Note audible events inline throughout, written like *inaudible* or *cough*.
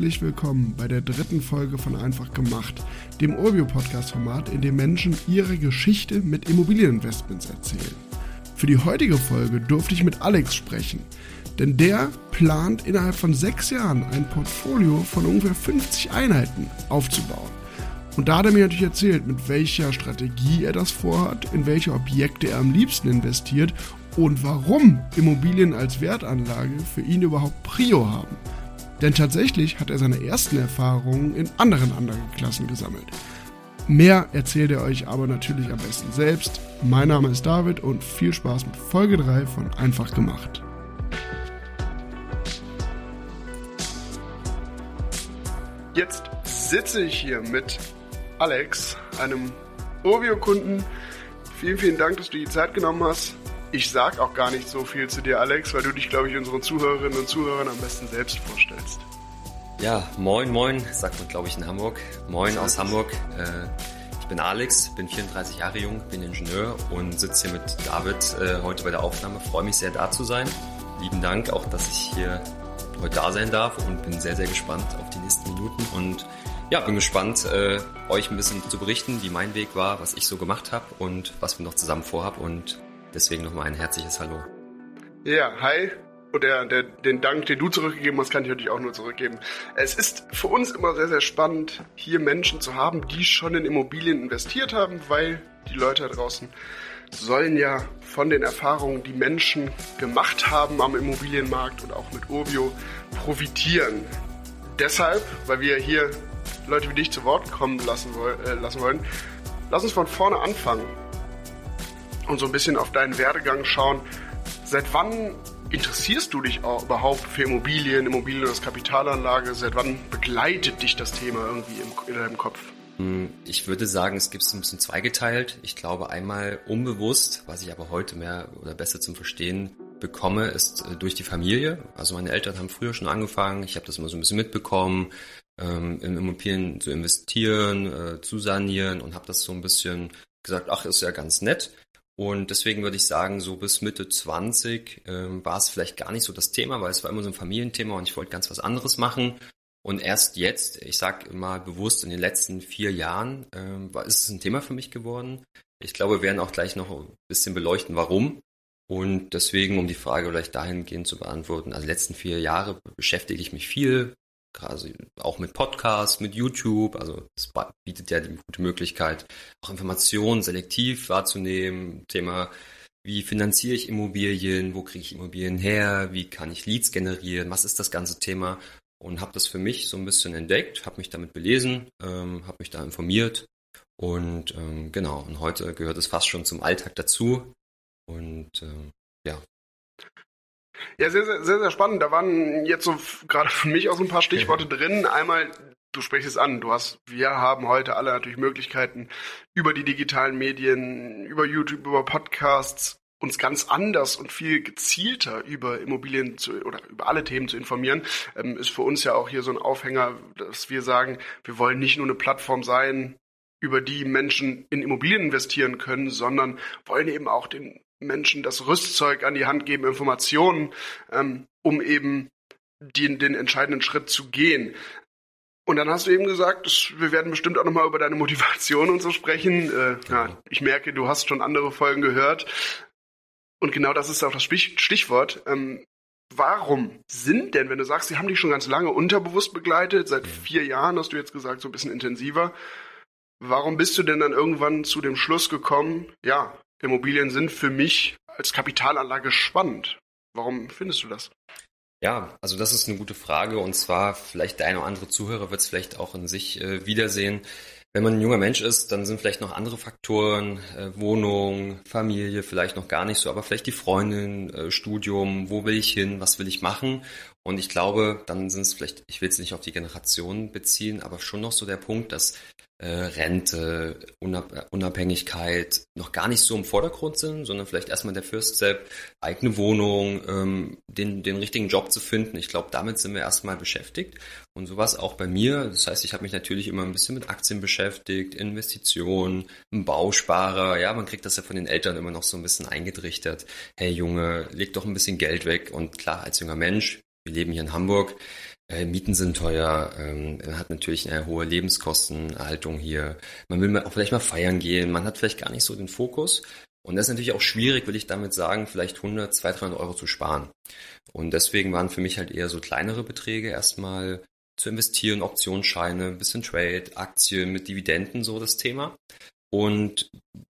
herzlich willkommen bei der dritten Folge von Einfach gemacht, dem Urbio-Podcast-Format, in dem Menschen ihre Geschichte mit Immobilieninvestments erzählen. Für die heutige Folge durfte ich mit Alex sprechen, denn der plant innerhalb von sechs Jahren ein Portfolio von ungefähr 50 Einheiten aufzubauen. Und da hat er mir natürlich erzählt, mit welcher Strategie er das vorhat, in welche Objekte er am liebsten investiert und warum Immobilien als Wertanlage für ihn überhaupt Prio haben. Denn tatsächlich hat er seine ersten Erfahrungen in anderen Anlageklassen gesammelt. Mehr erzählt er euch aber natürlich am besten selbst. Mein Name ist David und viel Spaß mit Folge 3 von Einfach gemacht. Jetzt sitze ich hier mit Alex, einem Ovio-Kunden. Vielen, vielen Dank, dass du die Zeit genommen hast. Ich sag auch gar nicht so viel zu dir, Alex, weil du dich, glaube ich, unseren Zuhörerinnen und Zuhörern am besten selbst vorstellst. Ja, moin, moin, sagt man, glaube ich, in Hamburg. Moin aus Hamburg. Äh, ich bin Alex, bin 34 Jahre jung, bin Ingenieur und sitze hier mit David äh, heute bei der Aufnahme. Freue mich sehr, da zu sein. Lieben Dank auch, dass ich hier heute da sein darf und bin sehr, sehr gespannt auf die nächsten Minuten und ja, bin gespannt, äh, euch ein bisschen zu berichten, wie mein Weg war, was ich so gemacht habe und was wir noch zusammen vorhaben und Deswegen nochmal ein herzliches Hallo. Ja, hi. Und der, der, den Dank, den du zurückgegeben hast, kann ich natürlich auch nur zurückgeben. Es ist für uns immer sehr, sehr spannend, hier Menschen zu haben, die schon in Immobilien investiert haben, weil die Leute da draußen sollen ja von den Erfahrungen, die Menschen gemacht haben am Immobilienmarkt und auch mit Urbio profitieren. Deshalb, weil wir hier Leute wie dich zu Wort kommen lassen, äh, lassen wollen, lass uns von vorne anfangen und so ein bisschen auf deinen Werdegang schauen. Seit wann interessierst du dich auch überhaupt für Immobilien, Immobilien als Kapitalanlage? Seit wann begleitet dich das Thema irgendwie in deinem Kopf? Hm, ich würde sagen, es gibt es ein bisschen zweigeteilt. Ich glaube einmal unbewusst, was ich aber heute mehr oder besser zum Verstehen bekomme, ist äh, durch die Familie. Also meine Eltern haben früher schon angefangen. Ich habe das immer so ein bisschen mitbekommen, ähm, in Immobilien zu investieren, äh, zu sanieren und habe das so ein bisschen gesagt, ach, ist ja ganz nett. Und deswegen würde ich sagen, so bis Mitte 20 ähm, war es vielleicht gar nicht so das Thema, weil es war immer so ein Familienthema und ich wollte ganz was anderes machen. Und erst jetzt, ich sage immer bewusst, in den letzten vier Jahren ähm, war, ist es ein Thema für mich geworden. Ich glaube, wir werden auch gleich noch ein bisschen beleuchten, warum. Und deswegen, um die Frage vielleicht dahingehend zu beantworten, also letzten vier Jahre beschäftige ich mich viel quasi auch mit Podcasts, mit YouTube. Also es bietet ja die gute Möglichkeit, auch Informationen selektiv wahrzunehmen. Thema, wie finanziere ich Immobilien, wo kriege ich Immobilien her, wie kann ich Leads generieren, was ist das ganze Thema? Und habe das für mich so ein bisschen entdeckt, habe mich damit belesen, ähm, habe mich da informiert und ähm, genau, und heute gehört es fast schon zum Alltag dazu. Und ähm, ja, ja, sehr, sehr, sehr, sehr spannend. Da waren jetzt so gerade für mich auch so ein paar Stichworte drin. Einmal, du sprichst es an, du hast, wir haben heute alle natürlich Möglichkeiten, über die digitalen Medien, über YouTube, über Podcasts, uns ganz anders und viel gezielter über Immobilien zu, oder über alle Themen zu informieren, ähm, ist für uns ja auch hier so ein Aufhänger, dass wir sagen, wir wollen nicht nur eine Plattform sein, über die Menschen in Immobilien investieren können, sondern wollen eben auch den Menschen das Rüstzeug an die Hand geben, Informationen, ähm, um eben den, den entscheidenden Schritt zu gehen. Und dann hast du eben gesagt, wir werden bestimmt auch nochmal über deine Motivation und so sprechen. Äh, ja, ich merke, du hast schon andere Folgen gehört. Und genau das ist auch das Stichwort. Ähm, warum sind denn, wenn du sagst, sie haben dich schon ganz lange unterbewusst begleitet, seit vier Jahren hast du jetzt gesagt, so ein bisschen intensiver. Warum bist du denn dann irgendwann zu dem Schluss gekommen, ja, Immobilien sind für mich als Kapitalanlage spannend. Warum findest du das? Ja, also das ist eine gute Frage und zwar vielleicht der eine oder andere Zuhörer wird es vielleicht auch in sich äh, wiedersehen. Wenn man ein junger Mensch ist, dann sind vielleicht noch andere Faktoren, äh, Wohnung, Familie, vielleicht noch gar nicht so, aber vielleicht die Freundin, äh, Studium, wo will ich hin, was will ich machen? Und ich glaube, dann sind es vielleicht, ich will es nicht auf die Generation beziehen, aber schon noch so der Punkt, dass äh, Rente, Unabhängigkeit noch gar nicht so im Vordergrund sind, sondern vielleicht erstmal der First Step, eigene Wohnung, ähm, den, den richtigen Job zu finden. Ich glaube, damit sind wir erstmal beschäftigt. Und sowas auch bei mir. Das heißt, ich habe mich natürlich immer ein bisschen mit Aktien beschäftigt, Investitionen, ein Bausparer. Ja, man kriegt das ja von den Eltern immer noch so ein bisschen eingetrichtert. Hey Junge, leg doch ein bisschen Geld weg. Und klar, als junger Mensch wir leben hier in Hamburg, äh, Mieten sind teuer, ähm, man hat natürlich eine hohe Lebenskostenerhaltung hier. Man will auch vielleicht mal feiern gehen, man hat vielleicht gar nicht so den Fokus. Und das ist natürlich auch schwierig, will ich damit sagen, vielleicht 100, 200, 300 Euro zu sparen. Und deswegen waren für mich halt eher so kleinere Beträge erstmal zu investieren, Optionsscheine, ein bisschen Trade, Aktien mit Dividenden, so das Thema. Und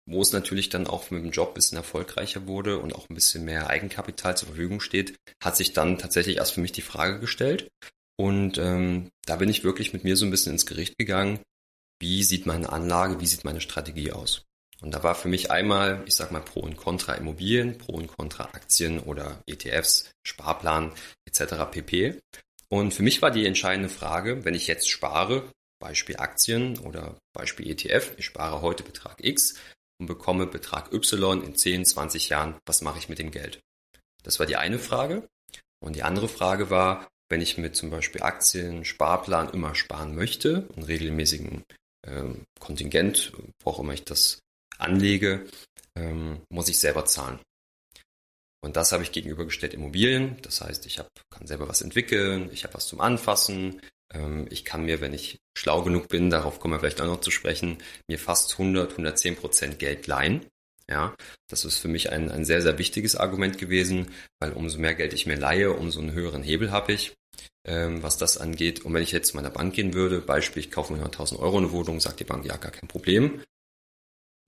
wo es natürlich dann auch mit dem Job ein bisschen erfolgreicher wurde und auch ein bisschen mehr Eigenkapital zur Verfügung steht, hat sich dann tatsächlich erst für mich die Frage gestellt. Und ähm, da bin ich wirklich mit mir so ein bisschen ins Gericht gegangen, wie sieht meine Anlage, wie sieht meine Strategie aus. Und da war für mich einmal, ich sag mal, Pro und Contra Immobilien, Pro und Contra Aktien oder ETFs, Sparplan etc. pp. Und für mich war die entscheidende Frage, wenn ich jetzt spare, Beispiel Aktien oder Beispiel ETF, ich spare heute Betrag X und bekomme Betrag Y in 10, 20 Jahren, was mache ich mit dem Geld? Das war die eine Frage. Und die andere Frage war, wenn ich mit zum Beispiel Aktien, Sparplan immer sparen möchte, einen regelmäßigen ähm, Kontingent, wo auch immer ich das anlege, ähm, muss ich selber zahlen. Und das habe ich gegenübergestellt Immobilien. Das heißt, ich hab, kann selber was entwickeln, ich habe was zum Anfassen. Ähm, ich kann mir, wenn ich schlau genug bin, darauf kommen wir vielleicht auch noch zu sprechen, mir fast 100, 110 Prozent Geld leihen. Ja, das ist für mich ein, ein sehr, sehr wichtiges Argument gewesen, weil umso mehr Geld ich mir leihe, umso einen höheren Hebel habe ich, ähm, was das angeht. Und wenn ich jetzt zu meiner Bank gehen würde, Beispiel, ich kaufe mir 100.000 Euro eine Wohnung, sagt die Bank, ja, gar kein Problem.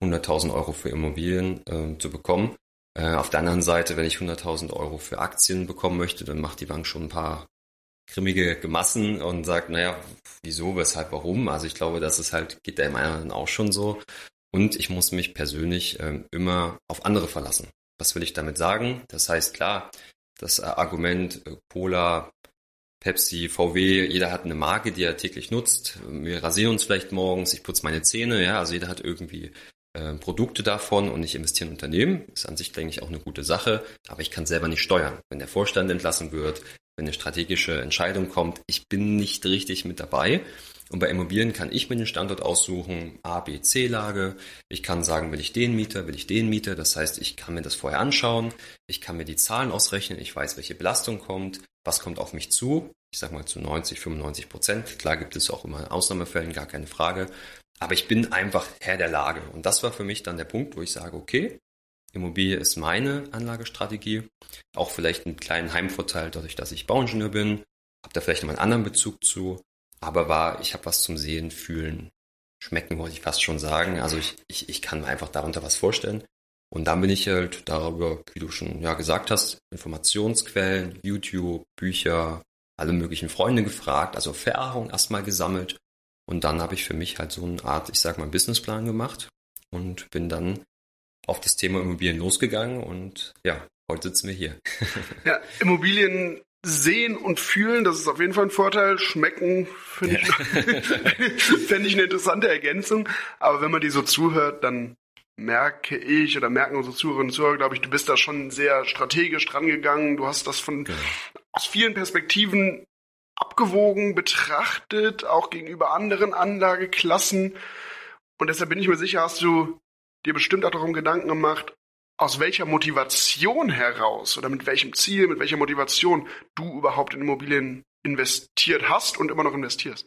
100.000 Euro für Immobilien äh, zu bekommen. Äh, auf der anderen Seite, wenn ich 100.000 Euro für Aktien bekommen möchte, dann macht die Bank schon ein paar grimmige Gemassen und sagt, naja, wieso, weshalb, warum? Also ich glaube, das ist halt, geht der anderen auch schon so. Und ich muss mich persönlich äh, immer auf andere verlassen. Was will ich damit sagen? Das heißt, klar, das Argument äh, Cola, Pepsi, VW, jeder hat eine Marke, die er täglich nutzt. Wir rasieren uns vielleicht morgens, ich putze meine Zähne, ja, also jeder hat irgendwie äh, Produkte davon und ich investiere in Unternehmen. Ist an sich, denke ich, auch eine gute Sache, aber ich kann selber nicht steuern. Wenn der Vorstand entlassen wird, wenn eine strategische Entscheidung kommt, ich bin nicht richtig mit dabei. Und bei Immobilien kann ich mir den Standort aussuchen, A, B, C-Lage. Ich kann sagen, will ich den Mieter, will ich den Mieter. Das heißt, ich kann mir das vorher anschauen. Ich kann mir die Zahlen ausrechnen. Ich weiß, welche Belastung kommt. Was kommt auf mich zu? Ich sage mal zu 90, 95 Prozent. Klar gibt es auch immer Ausnahmefällen, gar keine Frage. Aber ich bin einfach Herr der Lage. Und das war für mich dann der Punkt, wo ich sage, okay, Immobilie ist meine Anlagestrategie. Auch vielleicht einen kleinen Heimvorteil dadurch, dass ich Bauingenieur bin. Habe da vielleicht noch einen anderen Bezug zu. Aber war, ich habe was zum Sehen, Fühlen, Schmecken, wollte ich fast schon sagen. Also ich, ich, ich kann mir einfach darunter was vorstellen. Und dann bin ich halt darüber, wie du schon ja gesagt hast, Informationsquellen, YouTube, Bücher, alle möglichen Freunde gefragt, also Erfahrung erstmal gesammelt und dann habe ich für mich halt so eine Art, ich sag mal, Businessplan gemacht und bin dann auf das Thema Immobilien losgegangen und ja, heute sitzen wir hier. *laughs* ja, Immobilien sehen und fühlen, das ist auf jeden Fall ein Vorteil. Schmecken finde ich, *laughs* fände ich eine interessante Ergänzung. Aber wenn man die so zuhört, dann merke ich oder merken unsere Zuhörerinnen und Zuhörer, glaube ich, du bist da schon sehr strategisch dran gegangen. Du hast das von genau. aus vielen Perspektiven abgewogen betrachtet, auch gegenüber anderen Anlageklassen. Und deshalb bin ich mir sicher, hast du dir bestimmt auch darum Gedanken gemacht, aus welcher Motivation heraus oder mit welchem Ziel, mit welcher Motivation du überhaupt in Immobilien investiert hast und immer noch investierst.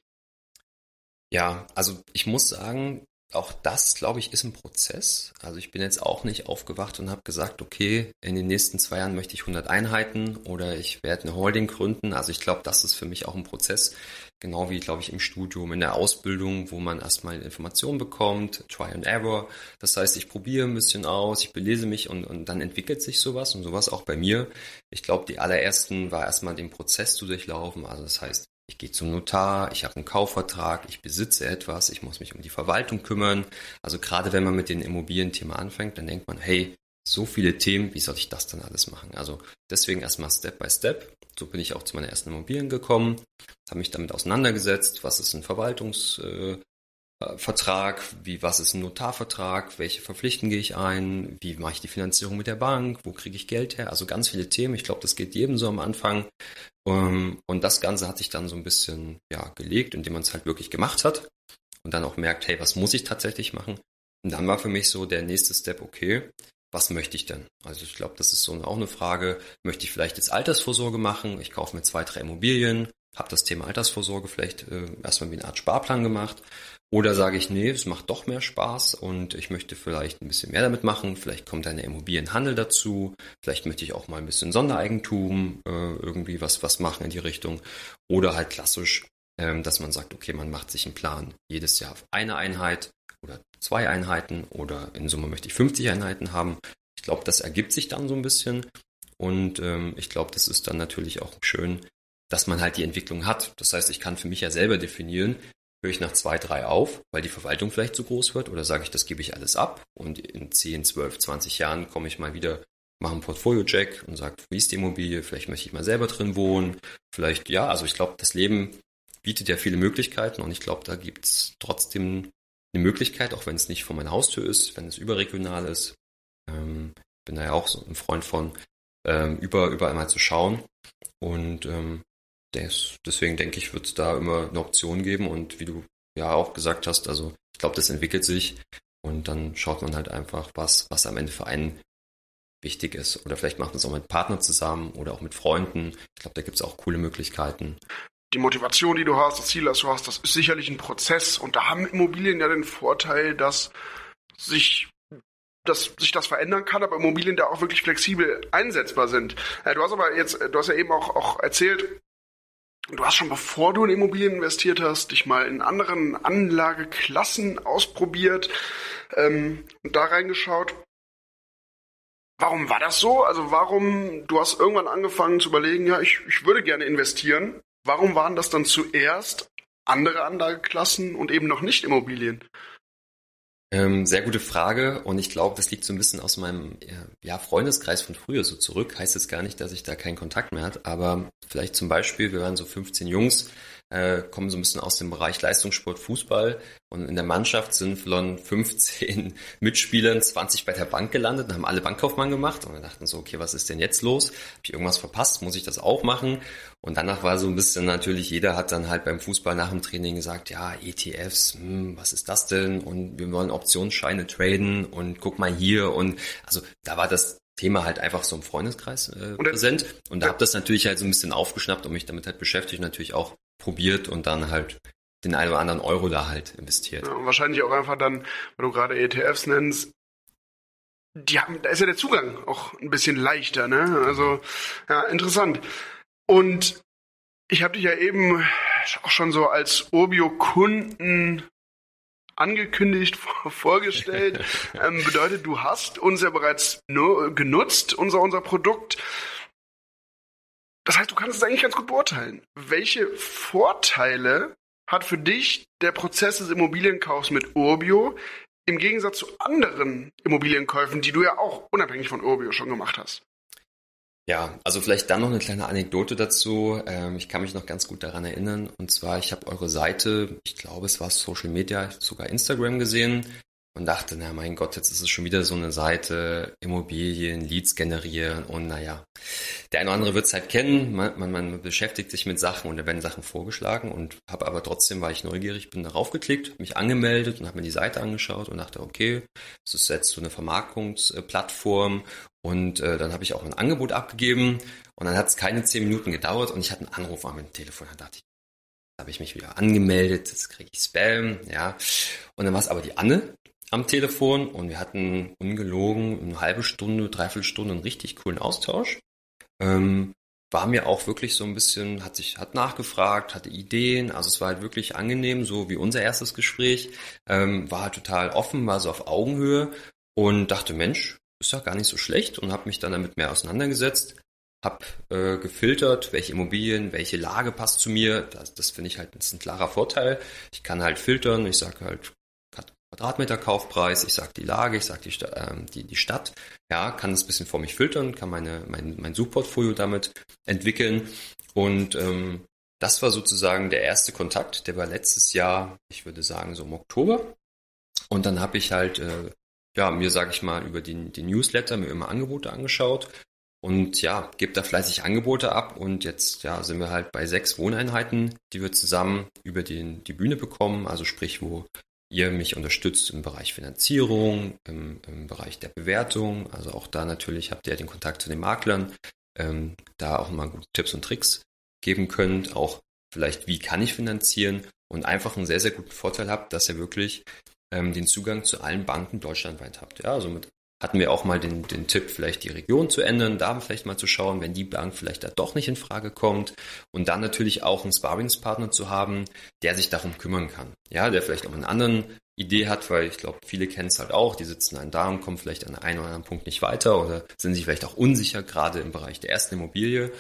Ja, also ich muss sagen, auch das, glaube ich, ist ein Prozess. Also ich bin jetzt auch nicht aufgewacht und habe gesagt, okay, in den nächsten zwei Jahren möchte ich 100 Einheiten oder ich werde eine Holding gründen. Also ich glaube, das ist für mich auch ein Prozess, genau wie, glaube ich, im Studium, in der Ausbildung, wo man erstmal Informationen bekommt, Try and Error. Das heißt, ich probiere ein bisschen aus, ich belese mich und, und dann entwickelt sich sowas und sowas auch bei mir. Ich glaube, die allerersten war erstmal den Prozess zu durchlaufen. Also das heißt, ich gehe zum Notar, ich habe einen Kaufvertrag, ich besitze etwas, ich muss mich um die Verwaltung kümmern. Also gerade wenn man mit dem Immobilienthema anfängt, dann denkt man, hey, so viele Themen, wie soll ich das dann alles machen? Also deswegen erstmal Step by Step. So bin ich auch zu meiner ersten Immobilien gekommen, habe mich damit auseinandergesetzt, was ist ein Verwaltungs, äh, wie was ist ein Notarvertrag, welche Verpflichten gehe ich ein, wie mache ich die Finanzierung mit der Bank, wo kriege ich Geld her, also ganz viele Themen. Ich glaube, das geht jedem so am Anfang. Ähm, und das Ganze hat sich dann so ein bisschen ja gelegt, indem man es halt wirklich gemacht hat und dann auch merkt, hey, was muss ich tatsächlich machen? Und dann war für mich so der nächste Step, okay, was möchte ich denn? Also ich glaube, das ist so auch eine Frage, möchte ich vielleicht jetzt Altersvorsorge machen? Ich kaufe mir zwei, drei Immobilien, habe das Thema Altersvorsorge vielleicht äh, erstmal wie eine Art Sparplan gemacht. Oder sage ich, nee, es macht doch mehr Spaß und ich möchte vielleicht ein bisschen mehr damit machen. Vielleicht kommt eine Immobilienhandel dazu. Vielleicht möchte ich auch mal ein bisschen Sondereigentum äh, irgendwie was, was machen in die Richtung. Oder halt klassisch, ähm, dass man sagt, okay, man macht sich einen Plan. Jedes Jahr auf eine Einheit zwei Einheiten oder in Summe möchte ich 50 Einheiten haben. Ich glaube, das ergibt sich dann so ein bisschen. Und ähm, ich glaube, das ist dann natürlich auch schön, dass man halt die Entwicklung hat. Das heißt, ich kann für mich ja selber definieren, höre ich nach zwei, drei auf, weil die Verwaltung vielleicht zu groß wird oder sage ich, das gebe ich alles ab und in 10, 12, 20 Jahren komme ich mal wieder, mache einen Portfolio-Check und sage, wie ist die Immobilie, vielleicht möchte ich mal selber drin wohnen, vielleicht, ja, also ich glaube, das Leben bietet ja viele Möglichkeiten und ich glaube, da gibt es trotzdem eine Möglichkeit, auch wenn es nicht vor meiner Haustür ist, wenn es überregional ist. Ähm, bin da ja auch so ein Freund von, ähm, über, überall mal zu schauen und ähm, des, deswegen denke ich, wird es da immer eine Option geben und wie du ja auch gesagt hast, also ich glaube, das entwickelt sich und dann schaut man halt einfach, was, was am Ende für einen wichtig ist. Oder vielleicht macht man es auch mit Partnern zusammen oder auch mit Freunden. Ich glaube, da gibt es auch coole Möglichkeiten. Die Motivation, die du hast, das Ziel, das du hast, das ist sicherlich ein Prozess. Und da haben Immobilien ja den Vorteil, dass sich dass sich das verändern kann, aber Immobilien da auch wirklich flexibel einsetzbar sind. Äh, du hast aber jetzt, du hast ja eben auch, auch erzählt, Du hast schon bevor du in Immobilien investiert hast, dich mal in anderen Anlageklassen ausprobiert ähm, und da reingeschaut. Warum war das so? Also warum, du hast irgendwann angefangen zu überlegen, ja, ich, ich würde gerne investieren. Warum waren das dann zuerst andere Anlageklassen und eben noch nicht Immobilien? Ähm, sehr gute Frage und ich glaube, das liegt so ein bisschen aus meinem ja, Freundeskreis von früher so zurück. Heißt jetzt gar nicht, dass ich da keinen Kontakt mehr hatte, aber vielleicht zum Beispiel, wir waren so 15 Jungs, äh, kommen so ein bisschen aus dem Bereich Leistungssport, Fußball und in der Mannschaft sind von 15 *laughs* Mitspielern 20 bei der Bank gelandet und haben alle Bankkaufmann gemacht und wir dachten so, okay, was ist denn jetzt los? Habe ich irgendwas verpasst? Muss ich das auch machen? Und danach war so ein bisschen natürlich, jeder hat dann halt beim Fußball nach dem Training gesagt, ja, ETFs, hm, was ist das denn? Und wir wollen Optionsscheine traden und guck mal hier und also da war das Thema halt einfach so im Freundeskreis äh, präsent. Und da habe das natürlich halt so ein bisschen aufgeschnappt und mich damit halt beschäftigt, natürlich auch probiert und dann halt den einen oder anderen Euro da halt investiert. Ja, und wahrscheinlich auch einfach dann, weil du gerade ETFs nennst, die haben, da ist ja der Zugang auch ein bisschen leichter, ne? Also, ja, interessant. Und ich habe dich ja eben auch schon so als Urbio-Kunden angekündigt, *laughs* vorgestellt. *laughs* ähm, bedeutet, du hast uns ja bereits genutzt, unser, unser Produkt. Das heißt, du kannst es eigentlich ganz gut beurteilen. Welche Vorteile hat für dich der Prozess des Immobilienkaufs mit Urbio im Gegensatz zu anderen Immobilienkäufen, die du ja auch unabhängig von Urbio schon gemacht hast? Ja, also vielleicht dann noch eine kleine Anekdote dazu. Ähm, ich kann mich noch ganz gut daran erinnern. Und zwar, ich habe eure Seite, ich glaube, es war Social Media, sogar Instagram gesehen und dachte, na mein Gott, jetzt ist es schon wieder so eine Seite, Immobilien, Leads generieren und naja, der eine oder andere wird es halt kennen, man, man, man, beschäftigt sich mit Sachen und da werden Sachen vorgeschlagen und habe aber trotzdem, war ich neugierig, bin darauf geklickt, mich angemeldet und habe mir die Seite angeschaut und dachte, okay, das ist jetzt so eine Vermarktungsplattform und äh, dann habe ich auch ein Angebot abgegeben und dann hat es keine zehn Minuten gedauert und ich hatte einen Anruf an meinem Telefon, da dachte ich, habe ich mich wieder angemeldet, jetzt kriege ich Spam, ja. Und dann war es aber die Anne, am Telefon und wir hatten ungelogen eine halbe Stunde, dreiviertel Stunde einen richtig coolen Austausch. Ähm, war mir auch wirklich so ein bisschen, hat sich, hat nachgefragt, hatte Ideen, also es war halt wirklich angenehm, so wie unser erstes Gespräch, ähm, war halt total offen, war so auf Augenhöhe und dachte, Mensch, ist ja gar nicht so schlecht und habe mich dann damit mehr auseinandergesetzt, habe äh, gefiltert, welche Immobilien, welche Lage passt zu mir, das, das finde ich halt, ist ein klarer Vorteil. Ich kann halt filtern, ich sage halt, Quadratmeter Kaufpreis, ich sage die Lage, ich sage die, äh, die, die Stadt, ja, kann das ein bisschen vor mich filtern, kann meine, mein, mein Suchportfolio damit entwickeln. Und ähm, das war sozusagen der erste Kontakt, der war letztes Jahr, ich würde sagen so im Oktober. Und dann habe ich halt, äh, ja, mir sage ich mal über die, die Newsletter mir immer Angebote angeschaut. Und ja, gebe da fleißig Angebote ab. Und jetzt ja sind wir halt bei sechs Wohneinheiten, die wir zusammen über den, die Bühne bekommen, also sprich, wo ihr mich unterstützt im Bereich Finanzierung, im, im Bereich der Bewertung. Also auch da natürlich habt ihr den Kontakt zu den Maklern, ähm, da auch mal gute Tipps und Tricks geben könnt. Auch vielleicht, wie kann ich finanzieren und einfach einen sehr, sehr guten Vorteil habt, dass ihr wirklich ähm, den Zugang zu allen Banken deutschlandweit habt. Ja, also mit hatten wir auch mal den, den Tipp, vielleicht die Region zu ändern, da vielleicht mal zu schauen, wenn die Bank vielleicht da doch nicht in Frage kommt und dann natürlich auch einen Sparringspartner zu haben, der sich darum kümmern kann. Ja, der vielleicht auch einen anderen Idee hat, weil ich glaube, viele kennen es halt auch, die sitzen dann da und kommen vielleicht an einem oder anderen Punkt nicht weiter oder sind sich vielleicht auch unsicher, gerade im Bereich der ersten Immobilie.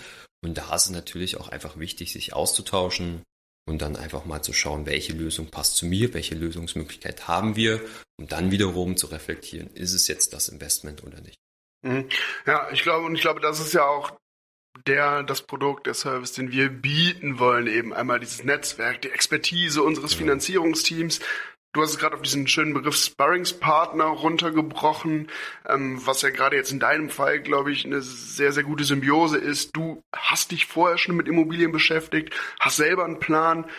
Und da ist es natürlich auch einfach wichtig, sich auszutauschen, und dann einfach mal zu schauen, welche Lösung passt zu mir, welche Lösungsmöglichkeit haben wir, um dann wiederum zu reflektieren, ist es jetzt das Investment oder nicht. Mhm. Ja, ich glaube, und ich glaube, das ist ja auch der, das Produkt, der Service, den wir bieten wollen, eben einmal dieses Netzwerk, die Expertise unseres genau. Finanzierungsteams, Du hast es gerade auf diesen schönen Begriff Sparringspartner runtergebrochen, ähm, was ja gerade jetzt in deinem Fall, glaube ich, eine sehr, sehr gute Symbiose ist. Du hast dich vorher schon mit Immobilien beschäftigt, hast selber einen Plan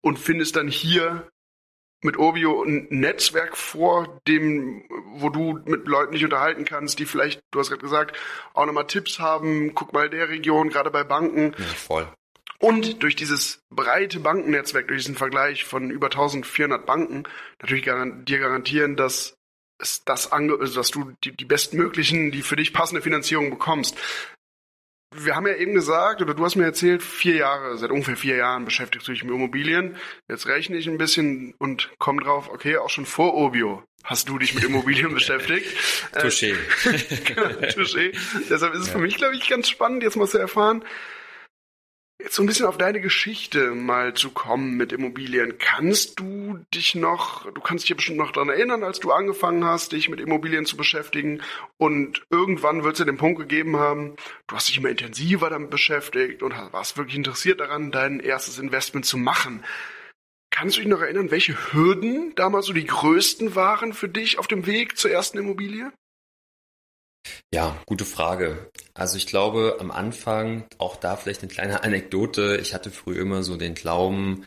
und findest dann hier mit Obio ein Netzwerk vor, dem, wo du mit Leuten dich unterhalten kannst, die vielleicht, du hast gerade gesagt, auch nochmal Tipps haben. Guck mal der Region, gerade bei Banken. Ja, voll. Und durch dieses breite Bankennetzwerk, durch diesen Vergleich von über 1400 Banken, natürlich garan dir garantieren, dass es das ange also dass du die, die bestmöglichen, die für dich passende Finanzierung bekommst. Wir haben ja eben gesagt, oder du hast mir erzählt, vier Jahre, seit ungefähr vier Jahren beschäftigst du dich mit Immobilien. Jetzt rechne ich ein bisschen und komme drauf, okay, auch schon vor Obio hast du dich mit Immobilien *laughs* beschäftigt. Touché. *laughs* genau, touché. *laughs* Deshalb ist es ja. für mich, glaube ich, ganz spannend, jetzt mal zu erfahren, Jetzt so ein bisschen auf deine Geschichte mal zu kommen mit Immobilien. Kannst du dich noch, du kannst dich ja bestimmt noch daran erinnern, als du angefangen hast, dich mit Immobilien zu beschäftigen und irgendwann wird es ja den Punkt gegeben haben, du hast dich immer intensiver damit beschäftigt und warst wirklich interessiert daran, dein erstes Investment zu machen. Kannst du dich noch erinnern, welche Hürden damals so die größten waren für dich auf dem Weg zur ersten Immobilie? Ja, gute Frage. Also ich glaube, am Anfang, auch da vielleicht eine kleine Anekdote. Ich hatte früher immer so den Glauben,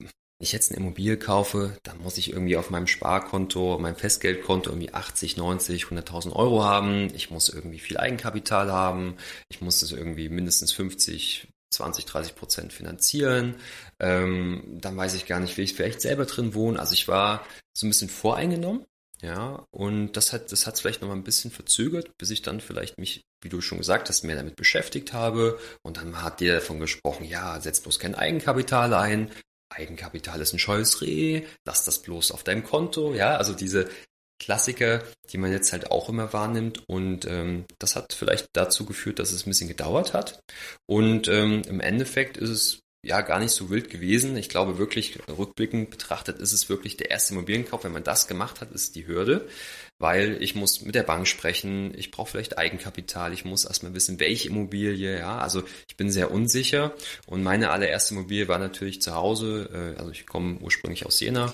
wenn ich jetzt eine Immobilie kaufe, dann muss ich irgendwie auf meinem Sparkonto, meinem Festgeldkonto irgendwie 80, 90, 100.000 Euro haben. Ich muss irgendwie viel Eigenkapital haben. Ich muss das irgendwie mindestens 50, 20, 30 Prozent finanzieren. Ähm, dann weiß ich gar nicht, will ich vielleicht selber drin wohnen. Also ich war so ein bisschen voreingenommen ja, und das hat, das hat vielleicht noch mal ein bisschen verzögert, bis ich dann vielleicht mich, wie du schon gesagt hast, mehr damit beschäftigt habe. Und dann hat der davon gesprochen, ja, setz bloß kein Eigenkapital ein. Eigenkapital ist ein scheues Reh, lass das bloß auf deinem Konto. Ja, also diese Klassiker, die man jetzt halt auch immer wahrnimmt. Und ähm, das hat vielleicht dazu geführt, dass es ein bisschen gedauert hat. Und ähm, im Endeffekt ist es ja gar nicht so wild gewesen. Ich glaube wirklich, rückblickend betrachtet ist es wirklich der erste Immobilienkauf. Wenn man das gemacht hat, ist die Hürde, weil ich muss mit der Bank sprechen, ich brauche vielleicht Eigenkapital, ich muss erstmal wissen, welche Immobilie, ja, also ich bin sehr unsicher. Und meine allererste Immobilie war natürlich zu Hause, äh, also ich komme ursprünglich aus Jena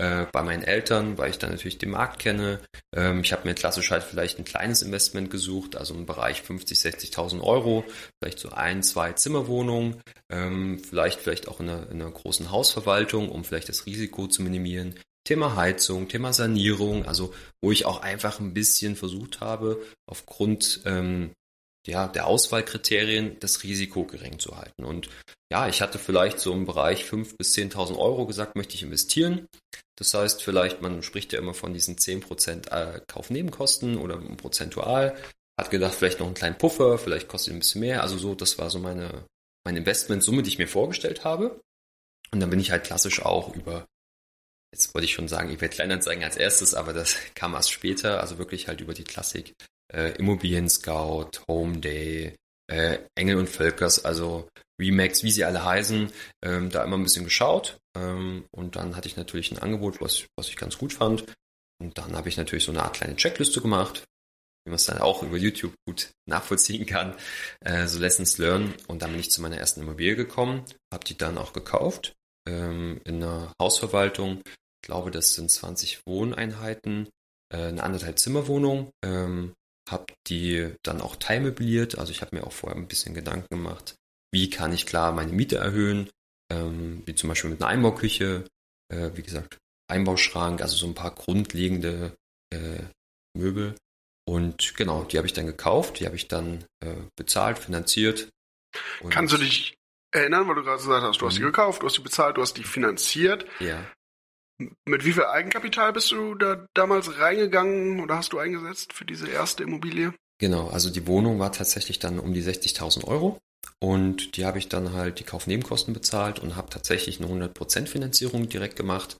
äh, bei meinen Eltern, weil ich dann natürlich den Markt kenne. Ähm, ich habe mir klassisch halt vielleicht ein kleines Investment gesucht, also im Bereich 50, 60.000 Euro, vielleicht so ein, zwei Zimmerwohnungen, ähm, vielleicht vielleicht auch in einer, in einer großen Hausverwaltung, um vielleicht das Risiko zu minimieren. Thema Heizung, Thema Sanierung, also wo ich auch einfach ein bisschen versucht habe, aufgrund ähm, ja, der Auswahlkriterien das Risiko gering zu halten. Und ja, ich hatte vielleicht so im Bereich 5.000 bis 10.000 Euro gesagt, möchte ich investieren. Das heißt, vielleicht, man spricht ja immer von diesen 10% äh, Kaufnebenkosten oder prozentual. Hat gedacht, vielleicht noch einen kleinen Puffer, vielleicht kostet ein bisschen mehr. Also so, das war so meine, meine Investmentsumme, die ich mir vorgestellt habe. Und dann bin ich halt klassisch auch über, jetzt wollte ich schon sagen, ich werde Kleinanzeigen als erstes, aber das *laughs* kam erst später, also wirklich halt über die Klassik äh, Immobilien Scout, Home Day, äh, Engel und Völkers, also Remax, wie sie alle heißen, ähm, da immer ein bisschen geschaut. Ähm, und dann hatte ich natürlich ein Angebot, was, was ich ganz gut fand. Und dann habe ich natürlich so eine Art kleine Checkliste gemacht, wie man es dann auch über YouTube gut nachvollziehen kann, äh, so Lessons Learn. Und dann bin ich zu meiner ersten Immobilie gekommen, habe die dann auch gekauft ähm, in einer Hausverwaltung. Ich glaube, das sind 20 Wohneinheiten, äh, eine anderthalb Zimmerwohnung. Ähm, habe die dann auch teilmöbliert. Also ich habe mir auch vorher ein bisschen Gedanken gemacht, wie kann ich klar meine Miete erhöhen, ähm, wie zum Beispiel mit einer Einbauküche. Äh, wie gesagt, Einbauschrank, also so ein paar grundlegende äh, Möbel. Und genau, die habe ich dann gekauft, die habe ich dann äh, bezahlt, finanziert. Kannst du dich erinnern, weil du gerade gesagt hast, du hast die mhm. gekauft, du hast die bezahlt, du hast die finanziert. Ja. Mit wie viel Eigenkapital bist du da damals reingegangen oder hast du eingesetzt für diese erste Immobilie? Genau, also die Wohnung war tatsächlich dann um die 60.000 Euro und die habe ich dann halt die Kaufnebenkosten bezahlt und habe tatsächlich eine 100% Finanzierung direkt gemacht.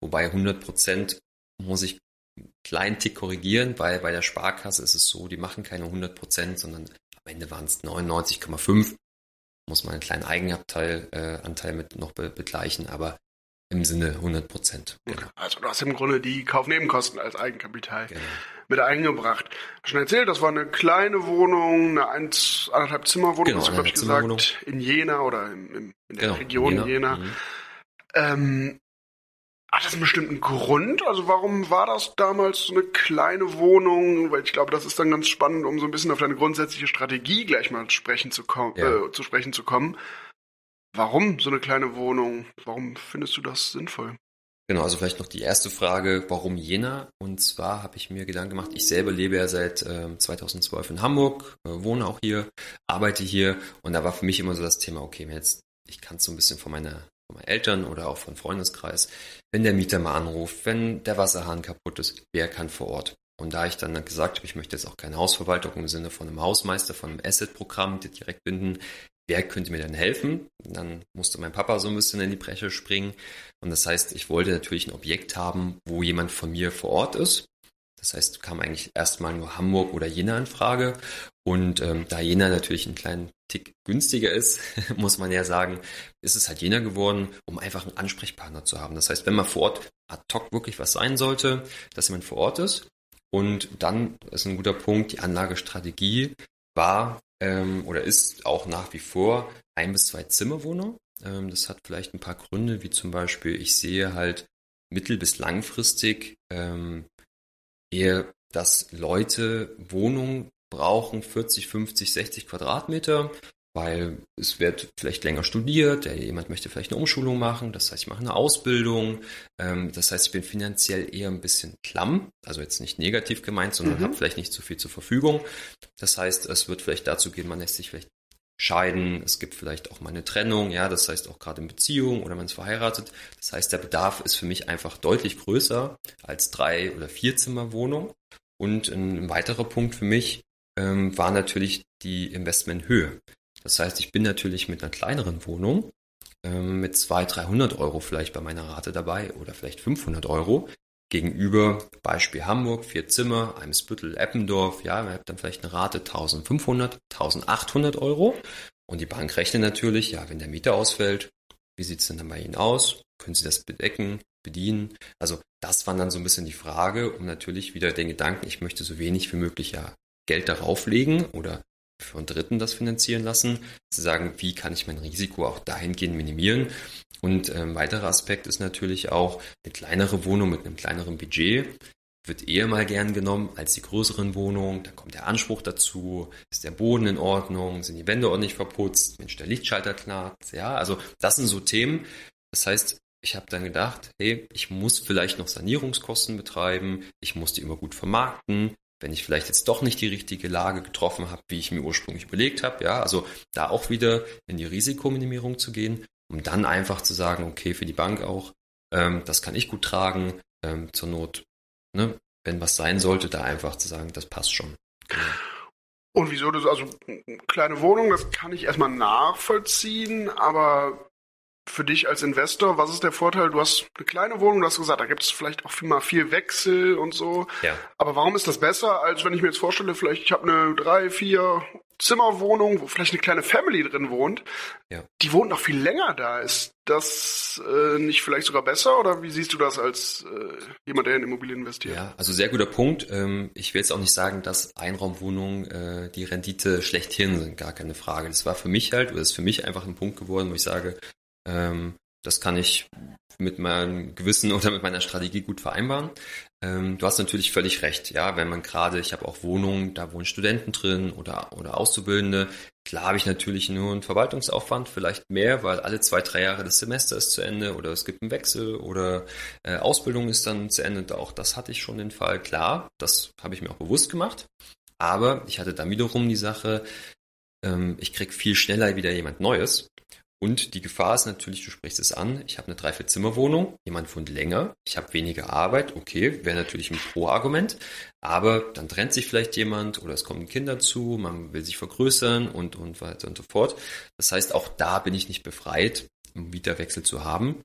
Wobei 100% muss ich einen kleinen Tick korrigieren, weil bei der Sparkasse ist es so, die machen keine 100%, sondern am Ende waren es 99,5. Muss man einen kleinen Eigenanteil äh, Anteil mit noch be begleichen, aber im Sinne 100 Prozent. Genau. Also du hast im Grunde die Kaufnebenkosten als Eigenkapital genau. mit eingebracht. Schon erzählt, das war eine kleine Wohnung, eine 1,5 Zimmerwohnung, genau, hast du, glaube ich, gesagt, in Jena oder in, in, in der genau, Region Jena. Jena. Mhm. Ähm, hat das einen bestimmten Grund? Also warum war das damals so eine kleine Wohnung? Weil ich glaube, das ist dann ganz spannend, um so ein bisschen auf deine grundsätzliche Strategie gleich mal sprechen zu, ja. äh, zu sprechen zu kommen. Warum so eine kleine Wohnung? Warum findest du das sinnvoll? Genau, also vielleicht noch die erste Frage, warum Jena? Und zwar habe ich mir Gedanken gemacht, ich selber lebe ja seit äh, 2012 in Hamburg, äh, wohne auch hier, arbeite hier und da war für mich immer so das Thema, okay, jetzt, ich kann es so ein bisschen von meiner von Eltern oder auch von Freundeskreis, wenn der Mieter mal anruft, wenn der Wasserhahn kaputt ist, wer kann vor Ort? Und da ich dann gesagt habe, ich möchte jetzt auch keine Hausverwaltung im Sinne von einem Hausmeister, von einem Asset-Programm direkt binden, wer könnte mir denn helfen? Dann musste mein Papa so ein bisschen in die Breche springen. Und das heißt, ich wollte natürlich ein Objekt haben, wo jemand von mir vor Ort ist. Das heißt, kam eigentlich erstmal nur Hamburg oder Jena in Frage. Und ähm, da Jena natürlich einen kleinen Tick günstiger ist, *laughs* muss man ja sagen, ist es halt Jena geworden, um einfach einen Ansprechpartner zu haben. Das heißt, wenn man vor Ort ad hoc wirklich was sein sollte, dass jemand vor Ort ist. Und dann ist ein guter Punkt, die Anlagestrategie war ähm, oder ist auch nach wie vor ein bis zwei Zimmerwohnung. Ähm, das hat vielleicht ein paar Gründe, wie zum Beispiel, ich sehe halt mittel- bis langfristig ähm, eher, dass Leute Wohnungen brauchen, 40, 50, 60 Quadratmeter, weil es wird vielleicht länger studiert, jemand möchte vielleicht eine Umschulung machen, das heißt, ich mache eine Ausbildung, ähm, das heißt, ich bin finanziell eher ein bisschen klamm, also jetzt nicht negativ gemeint, sondern mhm. habe vielleicht nicht so viel zur Verfügung. Das heißt, es wird vielleicht dazu gehen, man lässt sich vielleicht scheiden, es gibt vielleicht auch mal eine Trennung, ja, das heißt auch gerade in Beziehung oder man ist verheiratet. Das heißt, der Bedarf ist für mich einfach deutlich größer als drei oder vier Zimmerwohnung. Und ein weiterer Punkt für mich ähm, war natürlich die Investmenthöhe. Das heißt, ich bin natürlich mit einer kleineren Wohnung ähm, mit 200, 300 Euro vielleicht bei meiner Rate dabei oder vielleicht 500 Euro gegenüber Beispiel Hamburg, vier Zimmer, Eimsbüttel, Eppendorf, ja, man hat dann vielleicht eine Rate 1500, 1800 Euro und die Bank rechnet natürlich, ja, wenn der Mieter ausfällt, wie sieht es denn dann bei Ihnen aus? Können Sie das bedecken, bedienen? Also das war dann so ein bisschen die Frage, um natürlich wieder den Gedanken, ich möchte so wenig wie möglich ja Geld darauf legen oder von Dritten das finanzieren lassen, zu sagen, wie kann ich mein Risiko auch dahingehend minimieren. Und ein ähm, weiterer Aspekt ist natürlich auch, eine kleinere Wohnung mit einem kleineren Budget wird eher mal gern genommen als die größeren Wohnungen. Da kommt der Anspruch dazu, ist der Boden in Ordnung, sind die Wände ordentlich verputzt, Mensch, der Lichtschalter knarrt. Ja, also das sind so Themen. Das heißt, ich habe dann gedacht, hey, ich muss vielleicht noch Sanierungskosten betreiben, ich muss die immer gut vermarkten, wenn ich vielleicht jetzt doch nicht die richtige Lage getroffen habe, wie ich mir ursprünglich überlegt habe. Ja, also da auch wieder in die Risikominimierung zu gehen, um dann einfach zu sagen, okay, für die Bank auch, ähm, das kann ich gut tragen, ähm, zur Not, ne, wenn was sein sollte, da einfach zu sagen, das passt schon. Genau. Und wieso das, also kleine Wohnung, das kann ich erstmal nachvollziehen, aber für dich als Investor, was ist der Vorteil? Du hast eine kleine Wohnung, du hast gesagt, da gibt es vielleicht auch mal viel Wechsel und so. Ja. Aber warum ist das besser, als wenn ich mir jetzt vorstelle, vielleicht ich habe eine drei, vier Zimmerwohnung, wo vielleicht eine kleine Family drin wohnt. Ja. Die wohnt noch viel länger da. Ist das äh, nicht vielleicht sogar besser oder wie siehst du das als äh, jemand, der in Immobilien investiert? Ja, also sehr guter Punkt. Ähm, ich will jetzt auch nicht sagen, dass Einraumwohnungen äh, die Rendite schlechthin sind, gar keine Frage. Das war für mich halt, oder ist für mich einfach ein Punkt geworden, wo ich sage, ähm, das kann ich mit meinem Gewissen oder mit meiner Strategie gut vereinbaren. Ähm, du hast natürlich völlig recht, ja, wenn man gerade, ich habe auch Wohnungen, da wohnen Studenten drin oder, oder Auszubildende. Klar habe ich natürlich nur einen Verwaltungsaufwand, vielleicht mehr, weil alle zwei, drei Jahre das Semester ist zu Ende oder es gibt einen Wechsel oder äh, Ausbildung ist dann zu Ende. Auch das hatte ich schon den Fall. Klar, das habe ich mir auch bewusst gemacht. Aber ich hatte dann wiederum die Sache, ähm, ich krieg viel schneller wieder jemand Neues. Und die Gefahr ist natürlich, du sprichst es an, ich habe eine drei, vier Zimmerwohnung, jemand wohnt länger, ich habe weniger Arbeit, okay, wäre natürlich ein Pro-Argument, aber dann trennt sich vielleicht jemand oder es kommen Kinder zu, man will sich vergrößern und, und weiter und so fort. Das heißt, auch da bin ich nicht befreit, einen Mieterwechsel zu haben.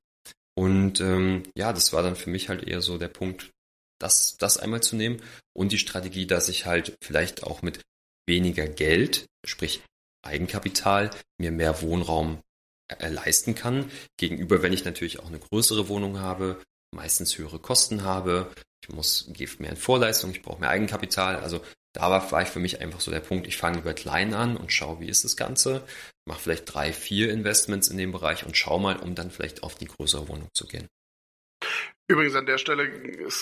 Und ähm, ja, das war dann für mich halt eher so der Punkt, das, das einmal zu nehmen und die Strategie, dass ich halt vielleicht auch mit weniger Geld, sprich Eigenkapital, mir mehr Wohnraum leisten kann. Gegenüber, wenn ich natürlich auch eine größere Wohnung habe, meistens höhere Kosten habe, ich muss, gebe mehr in Vorleistung, ich brauche mehr Eigenkapital. Also da war, für mich einfach so der Punkt, ich fange lieber klein an und schaue, wie ist das Ganze, mache vielleicht drei, vier Investments in dem Bereich und schau mal, um dann vielleicht auf die größere Wohnung zu gehen. Übrigens an der Stelle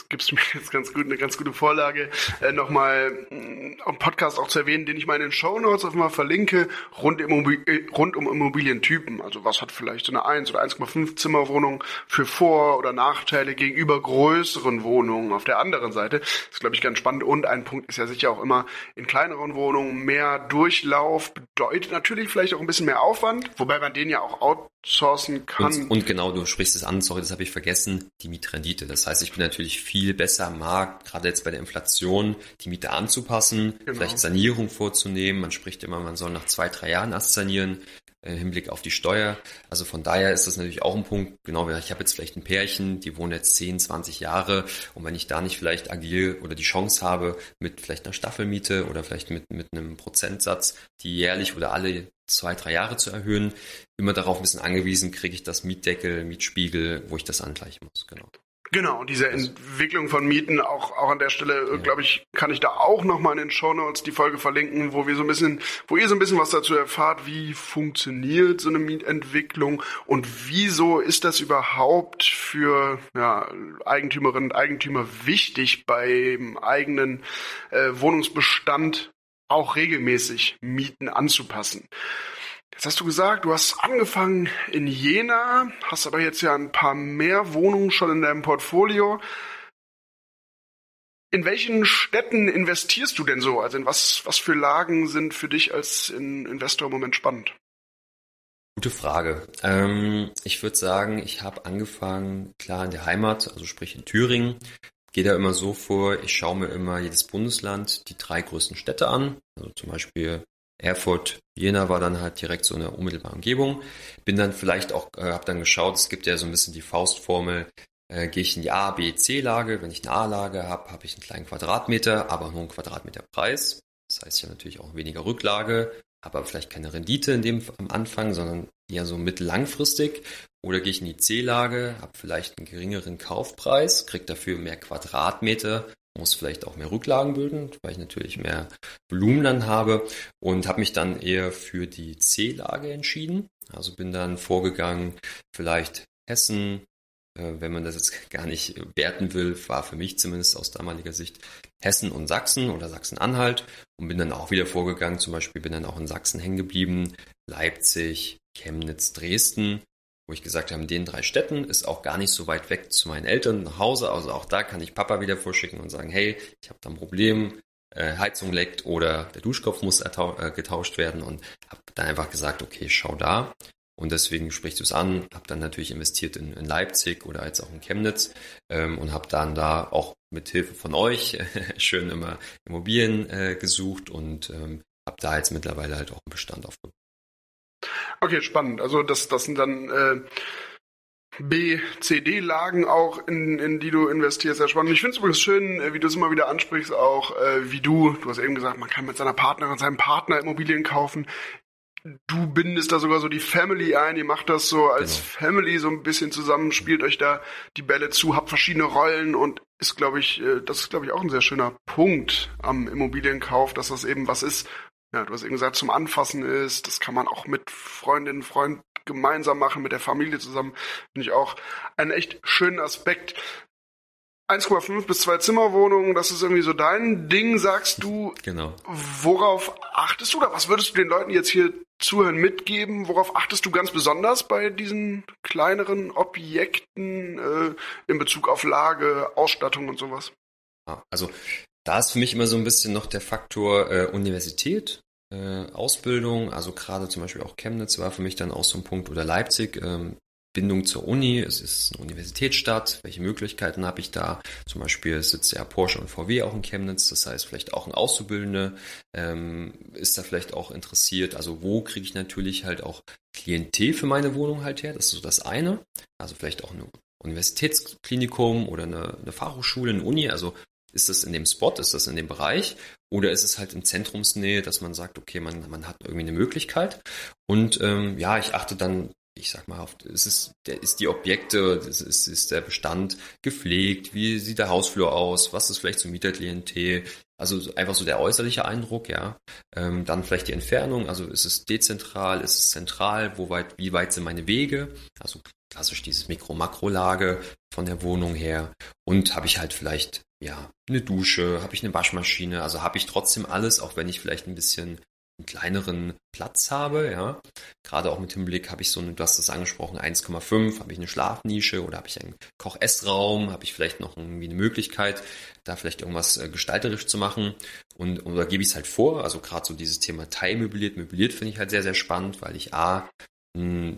gibt es mir jetzt ganz gut, eine ganz gute Vorlage, äh, nochmal einen mm, Podcast auch zu erwähnen, den ich mal in den Show Notes auf mal verlinke, rund, Immobil äh, rund um Immobilientypen. Also was hat vielleicht so eine 1 oder 1,5 Zimmerwohnung für Vor- oder Nachteile gegenüber größeren Wohnungen auf der anderen Seite. Das ist, glaube ich, ganz spannend. Und ein Punkt ist ja sicher auch immer, in kleineren Wohnungen mehr Durchlauf bedeutet natürlich vielleicht auch ein bisschen mehr Aufwand, wobei man den ja auch outsourcen kann. Und, und genau, du sprichst es an, sorry, das habe ich vergessen, die Mietre Rendite. Das heißt, ich bin natürlich viel besser am Markt, gerade jetzt bei der Inflation, die Miete anzupassen, genau. vielleicht Sanierung vorzunehmen. Man spricht immer, man soll nach zwei, drei Jahren erst sanieren im Hinblick auf die Steuer. Also von daher ist das natürlich auch ein Punkt, genau, ich habe jetzt vielleicht ein Pärchen, die wohnen jetzt 10, 20 Jahre und wenn ich da nicht vielleicht agil oder die Chance habe, mit vielleicht einer Staffelmiete oder vielleicht mit, mit einem Prozentsatz, die jährlich oder alle zwei, drei Jahre zu erhöhen, immer darauf ein bisschen angewiesen, kriege ich das Mietdeckel, Mietspiegel, wo ich das angleichen muss, genau. Genau, diese Entwicklung von Mieten, auch, auch an der Stelle, ja. glaube ich, kann ich da auch nochmal in den Show Notes die Folge verlinken, wo wir so ein bisschen, wo ihr so ein bisschen was dazu erfahrt, wie funktioniert so eine Mietentwicklung und wieso ist das überhaupt für ja, Eigentümerinnen und Eigentümer wichtig, beim eigenen äh, Wohnungsbestand auch regelmäßig Mieten anzupassen. Jetzt hast du gesagt, du hast angefangen in Jena, hast aber jetzt ja ein paar mehr Wohnungen schon in deinem Portfolio. In welchen Städten investierst du denn so? Also in was, was für Lagen sind für dich als Investor im Moment spannend? Gute Frage. Ähm, ich würde sagen, ich habe angefangen, klar in der Heimat, also sprich in Thüringen. Gehe da immer so vor, ich schaue mir immer jedes Bundesland die drei größten Städte an. Also zum Beispiel Erfurt, Jena war dann halt direkt so eine unmittelbare Umgebung. Bin dann vielleicht auch, äh, habe dann geschaut, es gibt ja so ein bisschen die Faustformel, äh, gehe ich in die A, B, C-Lage. Wenn ich eine A-Lage habe, habe ich einen kleinen Quadratmeter, aber nur einen Quadratmeterpreis. Das heißt ja natürlich auch weniger Rücklage, aber vielleicht keine Rendite in dem am Anfang, sondern eher so mittellangfristig. Oder gehe ich in die C-Lage, habe vielleicht einen geringeren Kaufpreis, kriege dafür mehr Quadratmeter, muss vielleicht auch mehr Rücklagen bilden, weil ich natürlich mehr Volumen dann habe und habe mich dann eher für die C-Lage entschieden. Also bin dann vorgegangen, vielleicht Hessen, äh, wenn man das jetzt *laughs* gar nicht werten will, war für mich zumindest aus damaliger Sicht Hessen und Sachsen oder Sachsen-Anhalt und bin dann auch wieder vorgegangen, zum Beispiel bin dann auch in Sachsen hängen geblieben, Leipzig, Chemnitz, Dresden wo ich gesagt habe, in den drei Städten ist auch gar nicht so weit weg zu meinen Eltern nach Hause. Also auch da kann ich Papa wieder vorschicken und sagen, hey, ich habe da ein Problem, äh, Heizung leckt oder der Duschkopf muss äh, getauscht werden und habe dann einfach gesagt, okay, schau da. Und deswegen sprichst du es an, habe dann natürlich investiert in, in, Leipzig oder jetzt auch in Chemnitz ähm, und habe dann da auch mit Hilfe von euch *laughs* schön immer Immobilien äh, gesucht und ähm, habe da jetzt mittlerweile halt auch einen Bestand aufgebaut. Okay, spannend. Also das, das sind dann äh, B, C, D-Lagen auch, in, in die du investierst. Sehr spannend. Ich finde es übrigens schön, äh, wie du es immer wieder ansprichst, auch äh, wie du, du hast eben gesagt, man kann mit seiner Partnerin, seinem Partner Immobilien kaufen. Du bindest da sogar so die Family ein, ihr macht das so als genau. Family so ein bisschen zusammen, spielt euch da die Bälle zu, habt verschiedene Rollen und ist, glaube ich, äh, das ist, glaube ich, auch ein sehr schöner Punkt am Immobilienkauf, dass das eben was ist, ja, du hast eben gesagt, zum Anfassen ist. Das kann man auch mit Freundinnen, Freunden gemeinsam machen, mit der Familie zusammen. Finde ich auch einen echt schönen Aspekt. 1,5 bis 2 Zimmerwohnungen, das ist irgendwie so dein Ding, sagst du. Genau. Worauf achtest du oder was würdest du den Leuten jetzt hier zuhören mitgeben? Worauf achtest du ganz besonders bei diesen kleineren Objekten äh, in Bezug auf Lage, Ausstattung und sowas? Also da ist für mich immer so ein bisschen noch der Faktor äh, Universität, äh, Ausbildung, also gerade zum Beispiel auch Chemnitz war für mich dann auch so ein Punkt oder Leipzig. Ähm, Bindung zur Uni, es ist eine Universitätsstadt, welche Möglichkeiten habe ich da? Zum Beispiel sitzt ja Porsche und VW auch in Chemnitz, das heißt vielleicht auch ein Auszubildender ähm, ist da vielleicht auch interessiert. Also wo kriege ich natürlich halt auch Klientel für meine Wohnung halt her? Das ist so das eine. Also vielleicht auch ein Universitätsklinikum oder eine, eine Fachhochschule, eine Uni. Also ist das in dem Spot, ist das in dem Bereich oder ist es halt in Zentrumsnähe, dass man sagt, okay, man, man hat irgendwie eine Möglichkeit. Und ähm, ja, ich achte dann ich sag mal, ist es, der, ist die Objekte, ist, ist, ist der Bestand gepflegt, wie sieht der Hausflur aus, was ist vielleicht so Mieterklientel, also einfach so der äußerliche Eindruck, ja. Ähm, dann vielleicht die Entfernung, also ist es dezentral, ist es zentral, wo weit, wie weit sind meine Wege, also klassisch dieses Mikro-Makro-Lage von der Wohnung her. Und habe ich halt vielleicht ja, eine Dusche, habe ich eine Waschmaschine, also habe ich trotzdem alles, auch wenn ich vielleicht ein bisschen einen kleineren Platz habe, ja. Gerade auch mit Hinblick habe ich so, du hast das angesprochen, 1,5, habe ich eine Schlafnische oder habe ich einen Koch-Essraum, habe ich vielleicht noch irgendwie eine Möglichkeit, da vielleicht irgendwas äh, gestalterisch zu machen und oder gebe ich es halt vor, also gerade so dieses Thema teilmöbliert, möbliert finde ich halt sehr, sehr spannend, weil ich A, mh,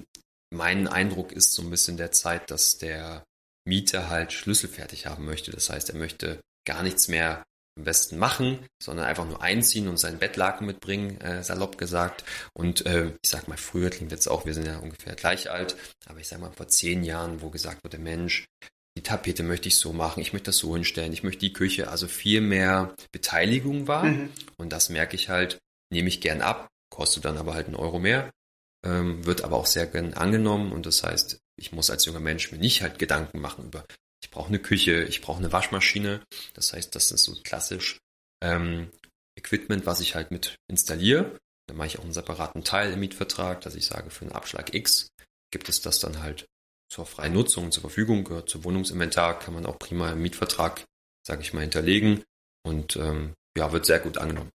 mein Eindruck ist so ein bisschen der Zeit, dass der Mieter halt schlüsselfertig haben möchte. Das heißt, er möchte gar nichts mehr am besten machen, sondern einfach nur einziehen und seinen Bettlaken mitbringen, äh, salopp gesagt. Und äh, ich sag mal, früher klingt jetzt auch, wir sind ja ungefähr gleich alt, aber ich sag mal vor zehn Jahren, wo gesagt wurde, Mensch, die Tapete möchte ich so machen, ich möchte das so hinstellen, ich möchte die Küche, also viel mehr Beteiligung war. Mhm. Und das merke ich halt, nehme ich gern ab, kostet dann aber halt einen Euro mehr, ähm, wird aber auch sehr gern angenommen und das heißt, ich muss als junger Mensch mir nicht halt Gedanken machen über ich brauche eine Küche, ich brauche eine Waschmaschine. Das heißt, das ist so klassisch ähm, Equipment, was ich halt mit installiere. Dann mache ich auch einen separaten Teil im Mietvertrag, dass ich sage, für einen Abschlag X gibt es das dann halt zur freien Nutzung zur Verfügung, gehört zum Wohnungsinventar, kann man auch prima im Mietvertrag, sage ich mal, hinterlegen und ähm, ja, wird sehr gut angenommen.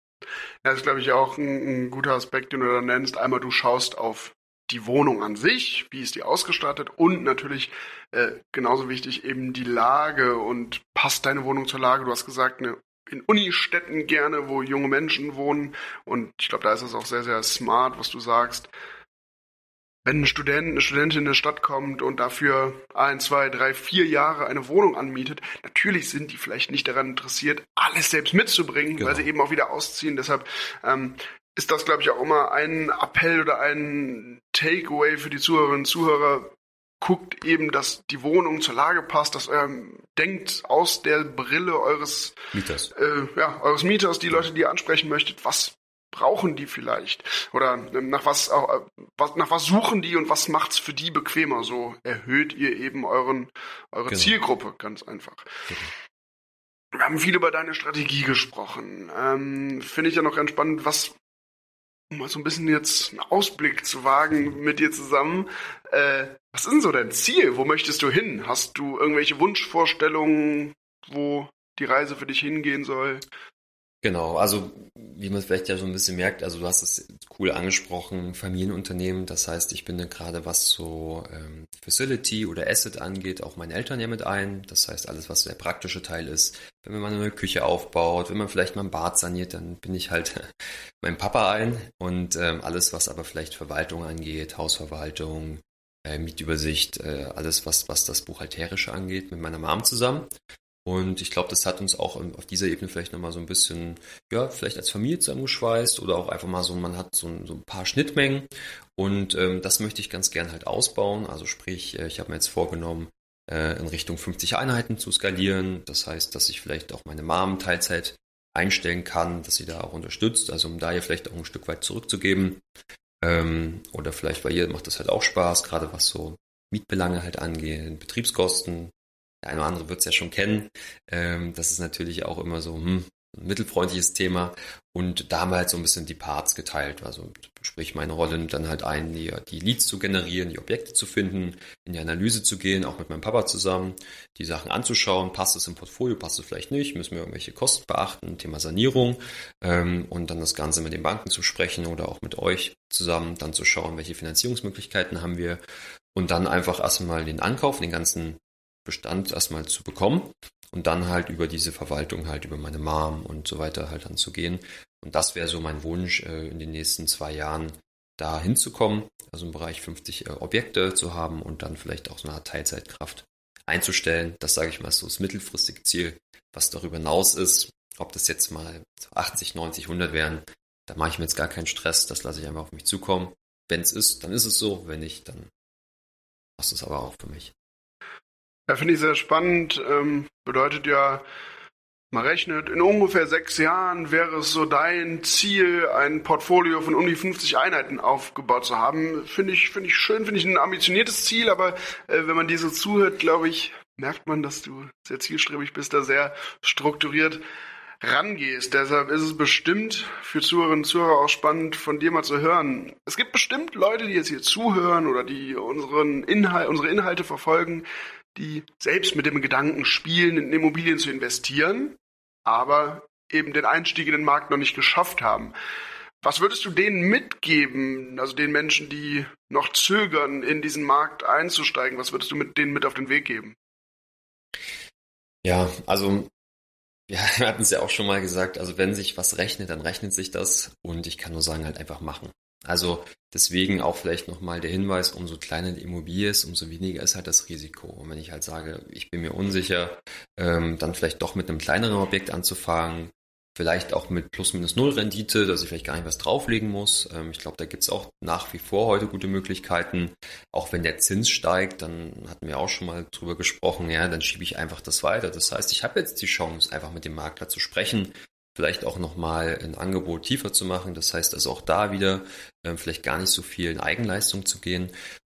Das ist, glaube ich, auch ein, ein guter Aspekt, den du da nennst. Einmal, du schaust auf die Wohnung an sich, wie ist die ausgestattet und natürlich äh, genauso wichtig eben die Lage und passt deine Wohnung zur Lage. Du hast gesagt, eine in Unistädten gerne, wo junge Menschen wohnen und ich glaube, da ist es auch sehr, sehr smart, was du sagst. Wenn ein Student, eine Studentin in eine Stadt kommt und dafür ein, zwei, drei, vier Jahre eine Wohnung anmietet, natürlich sind die vielleicht nicht daran interessiert, alles selbst mitzubringen, genau. weil sie eben auch wieder ausziehen. Deshalb ähm, ist das, glaube ich, auch immer ein Appell oder ein Takeaway für die Zuhörerinnen und Zuhörer. Guckt eben, dass die Wohnung zur Lage passt, dass ihr denkt aus der Brille eures Mieters, äh, ja, eures Mieters, die Leute, die ihr ansprechen möchtet, was brauchen die vielleicht? Oder nach was, äh, was, nach was suchen die und was macht's für die bequemer? So erhöht ihr eben euren, eure genau. Zielgruppe ganz einfach. Genau. Wir haben viel über deine Strategie gesprochen. Ähm, Finde ich ja noch ganz spannend. Was, um mal so ein bisschen jetzt einen Ausblick zu wagen mit dir zusammen. Äh, was ist denn so dein Ziel? Wo möchtest du hin? Hast du irgendwelche Wunschvorstellungen, wo die Reise für dich hingehen soll? Genau, also wie man vielleicht ja so ein bisschen merkt, also du hast es cool angesprochen, Familienunternehmen, das heißt, ich binde gerade was so ähm, Facility oder Asset angeht, auch meine Eltern ja mit ein. Das heißt, alles, was der praktische Teil ist, wenn man eine Küche aufbaut, wenn man vielleicht mal ein Bad saniert, dann bin ich halt *laughs* mein Papa ein. Und ähm, alles, was aber vielleicht Verwaltung angeht, Hausverwaltung, äh, Mietübersicht, äh, alles, was, was das Buchhalterische angeht, mit meiner Mom zusammen. Und ich glaube, das hat uns auch auf dieser Ebene vielleicht nochmal so ein bisschen, ja, vielleicht als Familie zusammengeschweißt oder auch einfach mal so, man hat so, so ein paar Schnittmengen. Und ähm, das möchte ich ganz gern halt ausbauen. Also sprich, äh, ich habe mir jetzt vorgenommen, äh, in Richtung 50 Einheiten zu skalieren. Das heißt, dass ich vielleicht auch meine Mom Teilzeit einstellen kann, dass sie da auch unterstützt, also um da ihr vielleicht auch ein Stück weit zurückzugeben. Ähm, oder vielleicht bei ihr macht das halt auch Spaß, gerade was so Mietbelange halt angeht, Betriebskosten, der eine oder andere wird es ja schon kennen. Ähm, das ist natürlich auch immer so, hm, mittelfreundliches Thema. Und da haben wir halt so ein bisschen die Parts geteilt. Also sprich, meine Rolle nimmt dann halt ein, die, die Leads zu generieren, die Objekte zu finden, in die Analyse zu gehen, auch mit meinem Papa zusammen, die Sachen anzuschauen, passt es im Portfolio, passt es vielleicht nicht, müssen wir irgendwelche Kosten beachten, Thema Sanierung ähm, und dann das Ganze mit den Banken zu sprechen oder auch mit euch zusammen, dann zu schauen, welche Finanzierungsmöglichkeiten haben wir und dann einfach erstmal den Ankauf, den ganzen Bestand erstmal zu bekommen und dann halt über diese Verwaltung halt über meine Mom und so weiter halt dann zu gehen. Und das wäre so mein Wunsch, äh, in den nächsten zwei Jahren da hinzukommen, also im Bereich 50 äh, Objekte zu haben und dann vielleicht auch so eine Art Teilzeitkraft einzustellen. Das sage ich mal so das mittelfristige Ziel. Was darüber hinaus ist, ob das jetzt mal 80, 90, 100 wären, da mache ich mir jetzt gar keinen Stress, das lasse ich einfach auf mich zukommen. Wenn es ist, dann ist es so, wenn nicht, dann passt es aber auch für mich. Ja, finde ich sehr spannend. Ähm, bedeutet ja, man rechnet, in ungefähr sechs Jahren wäre es so dein Ziel, ein Portfolio von um die 50 Einheiten aufgebaut zu haben. Finde ich, finde ich schön, finde ich ein ambitioniertes Ziel, aber äh, wenn man dir so zuhört, glaube ich, merkt man, dass du sehr zielstrebig bist, da sehr strukturiert rangehst. Deshalb ist es bestimmt für Zuhörerinnen und Zuhörer auch spannend, von dir mal zu hören. Es gibt bestimmt Leute, die jetzt hier zuhören oder die unseren Inhalt, unsere Inhalte verfolgen, die selbst mit dem Gedanken spielen, in Immobilien zu investieren, aber eben den Einstieg in den Markt noch nicht geschafft haben. Was würdest du denen mitgeben, also den Menschen, die noch zögern, in diesen Markt einzusteigen? Was würdest du mit denen mit auf den Weg geben? Ja, also *laughs* ja, wir hatten es ja auch schon mal gesagt, also wenn sich was rechnet, dann rechnet sich das und ich kann nur sagen, halt einfach machen. Also deswegen auch vielleicht nochmal der Hinweis, umso kleiner die Immobilie ist, umso weniger ist halt das Risiko. Und wenn ich halt sage, ich bin mir unsicher, ähm, dann vielleicht doch mit einem kleineren Objekt anzufangen, vielleicht auch mit plus minus null Rendite, dass ich vielleicht gar nicht was drauflegen muss. Ähm, ich glaube, da gibt es auch nach wie vor heute gute Möglichkeiten. Auch wenn der Zins steigt, dann hatten wir auch schon mal drüber gesprochen, ja, dann schiebe ich einfach das weiter. Das heißt, ich habe jetzt die Chance, einfach mit dem Makler zu sprechen, vielleicht auch nochmal ein Angebot tiefer zu machen. Das heißt also auch da wieder ähm, vielleicht gar nicht so viel in Eigenleistung zu gehen.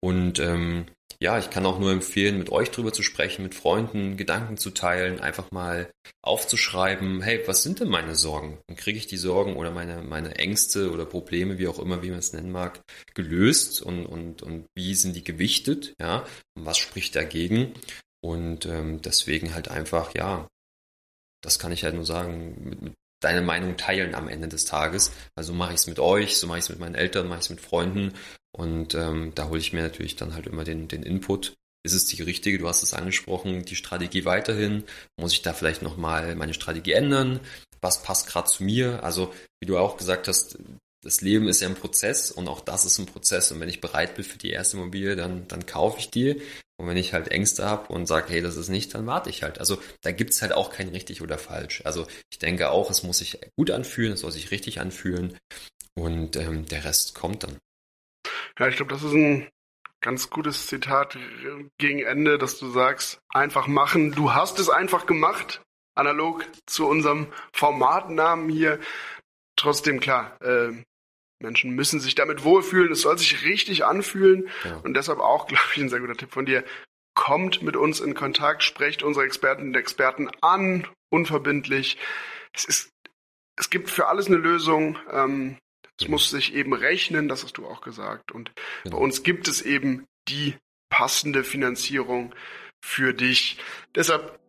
Und ähm, ja, ich kann auch nur empfehlen, mit euch drüber zu sprechen, mit Freunden Gedanken zu teilen, einfach mal aufzuschreiben, hey, was sind denn meine Sorgen? Und kriege ich die Sorgen oder meine, meine Ängste oder Probleme, wie auch immer, wie man es nennen mag, gelöst und, und, und wie sind die gewichtet, ja, und was spricht dagegen? Und ähm, deswegen halt einfach, ja, das kann ich halt nur sagen, mit, mit deine Meinung teilen am Ende des Tages. Also mache ich es mit euch, so mache ich es mit meinen Eltern, mache ich es mit Freunden und ähm, da hole ich mir natürlich dann halt immer den, den Input. Ist es die richtige? Du hast es angesprochen, die Strategie weiterhin. Muss ich da vielleicht nochmal meine Strategie ändern? Was passt gerade zu mir? Also, wie du auch gesagt hast, das Leben ist ja ein Prozess und auch das ist ein Prozess. Und wenn ich bereit bin für die erste Immobilie, dann, dann kaufe ich die. Und wenn ich halt Ängste habe und sage, hey, das ist nicht, dann warte ich halt. Also da gibt's halt auch kein richtig oder falsch. Also ich denke auch, es muss sich gut anfühlen, es soll sich richtig anfühlen und ähm, der Rest kommt dann. Ja, ich glaube, das ist ein ganz gutes Zitat gegen Ende, dass du sagst, einfach machen. Du hast es einfach gemacht, analog zu unserem Formatnamen hier. Trotzdem klar, äh, Menschen müssen sich damit wohlfühlen, es soll sich richtig anfühlen ja. und deshalb auch, *laughs* glaube ich, ein sehr guter Tipp von dir. Kommt mit uns in Kontakt, sprecht unsere Experten und Experten an, unverbindlich. Es ist, es gibt für alles eine Lösung. Ähm, es muss sich eben rechnen, das hast du auch gesagt. Und genau. bei uns gibt es eben die passende Finanzierung für dich. Deshalb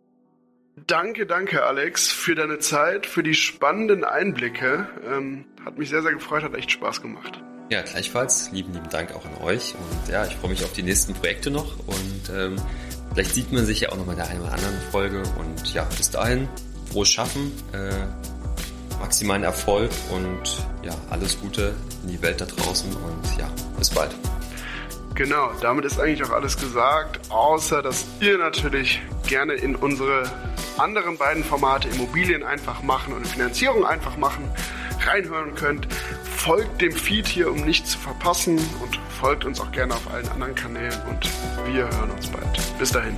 Danke, danke, Alex, für deine Zeit, für die spannenden Einblicke. Ähm, hat mich sehr, sehr gefreut, hat echt Spaß gemacht. Ja, gleichfalls. Lieben, lieben Dank auch an euch. Und ja, ich freue mich auf die nächsten Projekte noch. Und ähm, vielleicht sieht man sich ja auch noch mal in der einen oder anderen Folge. Und ja, bis dahin, frohes Schaffen, äh, maximalen Erfolg und ja, alles Gute in die Welt da draußen. Und ja, bis bald. Genau, damit ist eigentlich auch alles gesagt, außer dass ihr natürlich gerne in unsere anderen beiden Formate Immobilien einfach machen und Finanzierung einfach machen reinhören könnt. Folgt dem Feed hier, um nichts zu verpassen und folgt uns auch gerne auf allen anderen Kanälen und wir hören uns bald. Bis dahin.